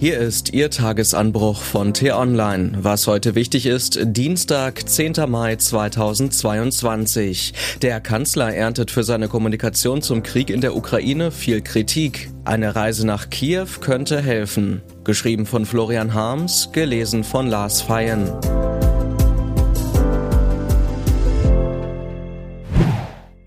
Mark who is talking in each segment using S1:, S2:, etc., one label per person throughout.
S1: Hier ist Ihr Tagesanbruch von T-Online. Was heute wichtig ist, Dienstag, 10. Mai 2022. Der Kanzler erntet für seine Kommunikation zum Krieg in der Ukraine viel Kritik. Eine Reise nach Kiew könnte helfen. Geschrieben von Florian Harms, gelesen von Lars Feyen.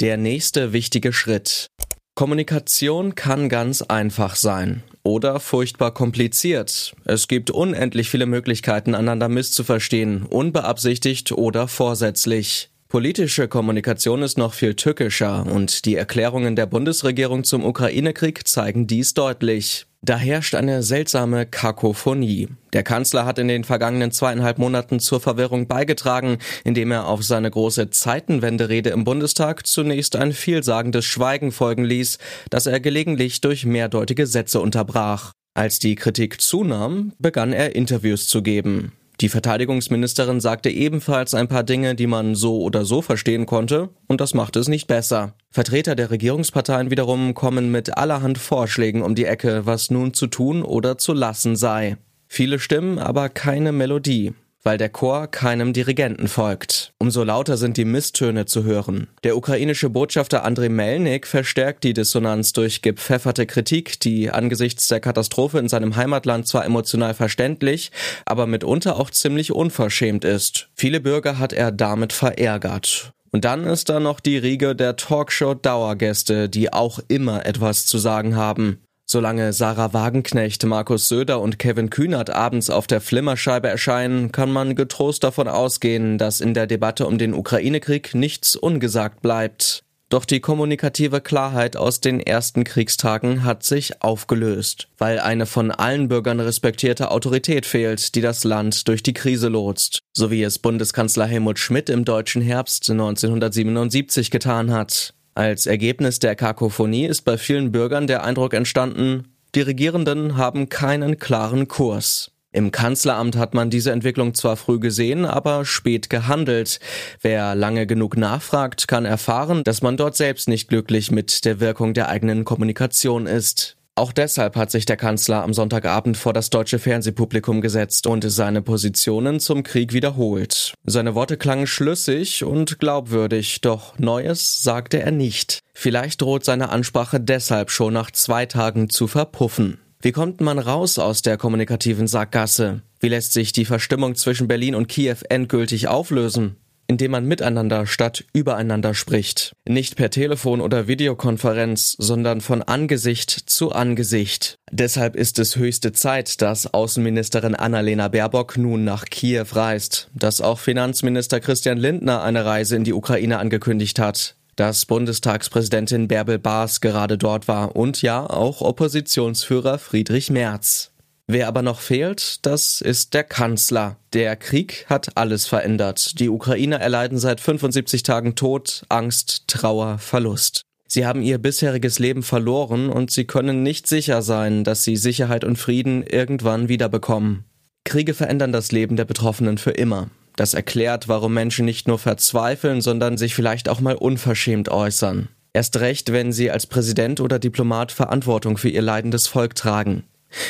S1: Der nächste wichtige Schritt. Kommunikation kann ganz einfach sein oder furchtbar kompliziert. Es gibt unendlich viele Möglichkeiten, einander misszuverstehen, unbeabsichtigt oder vorsätzlich. Politische Kommunikation ist noch viel tückischer und die Erklärungen der Bundesregierung zum Ukraine-Krieg zeigen dies deutlich. Da herrscht eine seltsame Kakophonie. Der Kanzler hat in den vergangenen zweieinhalb Monaten zur Verwirrung beigetragen, indem er auf seine große Zeitenwenderede im Bundestag zunächst ein vielsagendes Schweigen folgen ließ, das er gelegentlich durch mehrdeutige Sätze unterbrach. Als die Kritik zunahm, begann er Interviews zu geben. Die Verteidigungsministerin sagte ebenfalls ein paar Dinge, die man so oder so verstehen konnte, und das macht es nicht besser. Vertreter der Regierungsparteien wiederum kommen mit allerhand Vorschlägen um die Ecke, was nun zu tun oder zu lassen sei. Viele Stimmen, aber keine Melodie weil der Chor keinem Dirigenten folgt. Umso lauter sind die Misstöne zu hören. Der ukrainische Botschafter Andrei Melnik verstärkt die Dissonanz durch gepfefferte Kritik, die angesichts der Katastrophe in seinem Heimatland zwar emotional verständlich, aber mitunter auch ziemlich unverschämt ist. Viele Bürger hat er damit verärgert. Und dann ist da noch die Riege der Talkshow-Dauergäste, die auch immer etwas zu sagen haben. Solange Sarah Wagenknecht, Markus Söder und Kevin Kühnert abends auf der Flimmerscheibe erscheinen, kann man getrost davon ausgehen, dass in der Debatte um den Ukraine-Krieg nichts ungesagt bleibt. Doch die kommunikative Klarheit aus den ersten Kriegstagen hat sich aufgelöst, weil eine von allen Bürgern respektierte Autorität fehlt, die das Land durch die Krise lotst, so wie es Bundeskanzler Helmut Schmidt im deutschen Herbst 1977 getan hat. Als Ergebnis der Kakophonie ist bei vielen Bürgern der Eindruck entstanden, die Regierenden haben keinen klaren Kurs. Im Kanzleramt hat man diese Entwicklung zwar früh gesehen, aber spät gehandelt. Wer lange genug nachfragt, kann erfahren, dass man dort selbst nicht glücklich mit der Wirkung der eigenen Kommunikation ist. Auch deshalb hat sich der Kanzler am Sonntagabend vor das deutsche Fernsehpublikum gesetzt und seine Positionen zum Krieg wiederholt. Seine Worte klangen schlüssig und glaubwürdig, doch Neues sagte er nicht. Vielleicht droht seine Ansprache deshalb schon nach zwei Tagen zu verpuffen. Wie kommt man raus aus der kommunikativen Sackgasse? Wie lässt sich die Verstimmung zwischen Berlin und Kiew endgültig auflösen? indem man miteinander statt übereinander spricht. Nicht per Telefon oder Videokonferenz, sondern von Angesicht zu Angesicht. Deshalb ist es höchste Zeit, dass Außenministerin Annalena Baerbock nun nach Kiew reist, dass auch Finanzminister Christian Lindner eine Reise in die Ukraine angekündigt hat dass Bundestagspräsidentin Bärbel Baas gerade dort war und ja auch Oppositionsführer Friedrich Merz. Wer aber noch fehlt, das ist der Kanzler. Der Krieg hat alles verändert. Die Ukrainer erleiden seit 75 Tagen Tod, Angst, Trauer, Verlust. Sie haben ihr bisheriges Leben verloren und sie können nicht sicher sein, dass sie Sicherheit und Frieden irgendwann wiederbekommen. Kriege verändern das Leben der Betroffenen für immer. Das erklärt, warum Menschen nicht nur verzweifeln, sondern sich vielleicht auch mal unverschämt äußern. Erst recht, wenn sie als Präsident oder Diplomat Verantwortung für ihr leidendes Volk tragen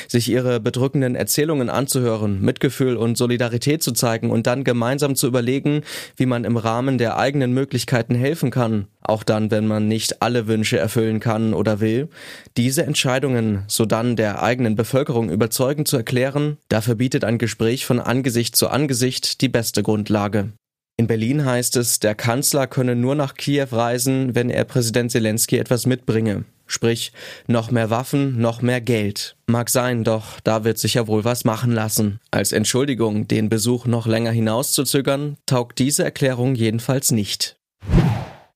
S1: sich ihre bedrückenden Erzählungen anzuhören, Mitgefühl und Solidarität zu zeigen und dann gemeinsam zu überlegen, wie man im Rahmen der eigenen Möglichkeiten helfen kann, auch dann, wenn man nicht alle Wünsche erfüllen kann oder will, diese Entscheidungen sodann der eigenen Bevölkerung überzeugend zu erklären, dafür bietet ein Gespräch von Angesicht zu Angesicht die beste Grundlage. In Berlin heißt es, der Kanzler könne nur nach Kiew reisen, wenn er Präsident Zelensky etwas mitbringe. Sprich, noch mehr Waffen, noch mehr Geld. Mag sein, doch da wird sich ja wohl was machen lassen. Als Entschuldigung, den Besuch noch länger hinauszuzögern, taugt diese Erklärung jedenfalls nicht.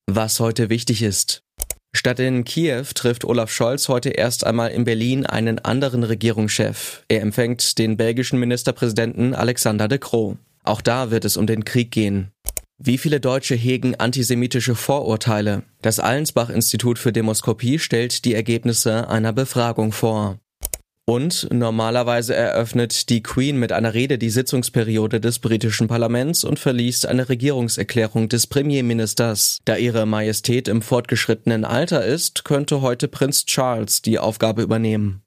S1: Was heute wichtig ist. Statt in Kiew trifft Olaf Scholz heute erst einmal in Berlin einen anderen Regierungschef. Er empfängt den belgischen Ministerpräsidenten Alexander de Croo. Auch da wird es um den Krieg gehen. Wie viele Deutsche hegen antisemitische Vorurteile? Das Allensbach-Institut für Demoskopie stellt die Ergebnisse einer Befragung vor. Und normalerweise eröffnet die Queen mit einer Rede die Sitzungsperiode des britischen Parlaments und verliest eine Regierungserklärung des Premierministers. Da ihre Majestät im fortgeschrittenen Alter ist, könnte heute Prinz Charles die Aufgabe übernehmen.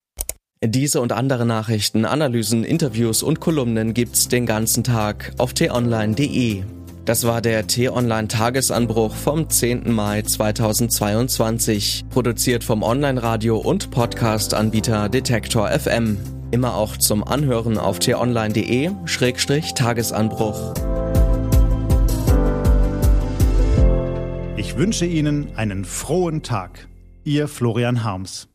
S1: Diese und andere Nachrichten, Analysen, Interviews und Kolumnen gibt's den ganzen Tag auf t-online.de. Das war der T-Online Tagesanbruch vom 10. Mai 2022, produziert vom Online-Radio und Podcast-Anbieter Detektor FM. Immer auch zum Anhören auf t-online.de-tagesanbruch.
S2: Ich wünsche Ihnen einen frohen Tag. Ihr Florian Harms.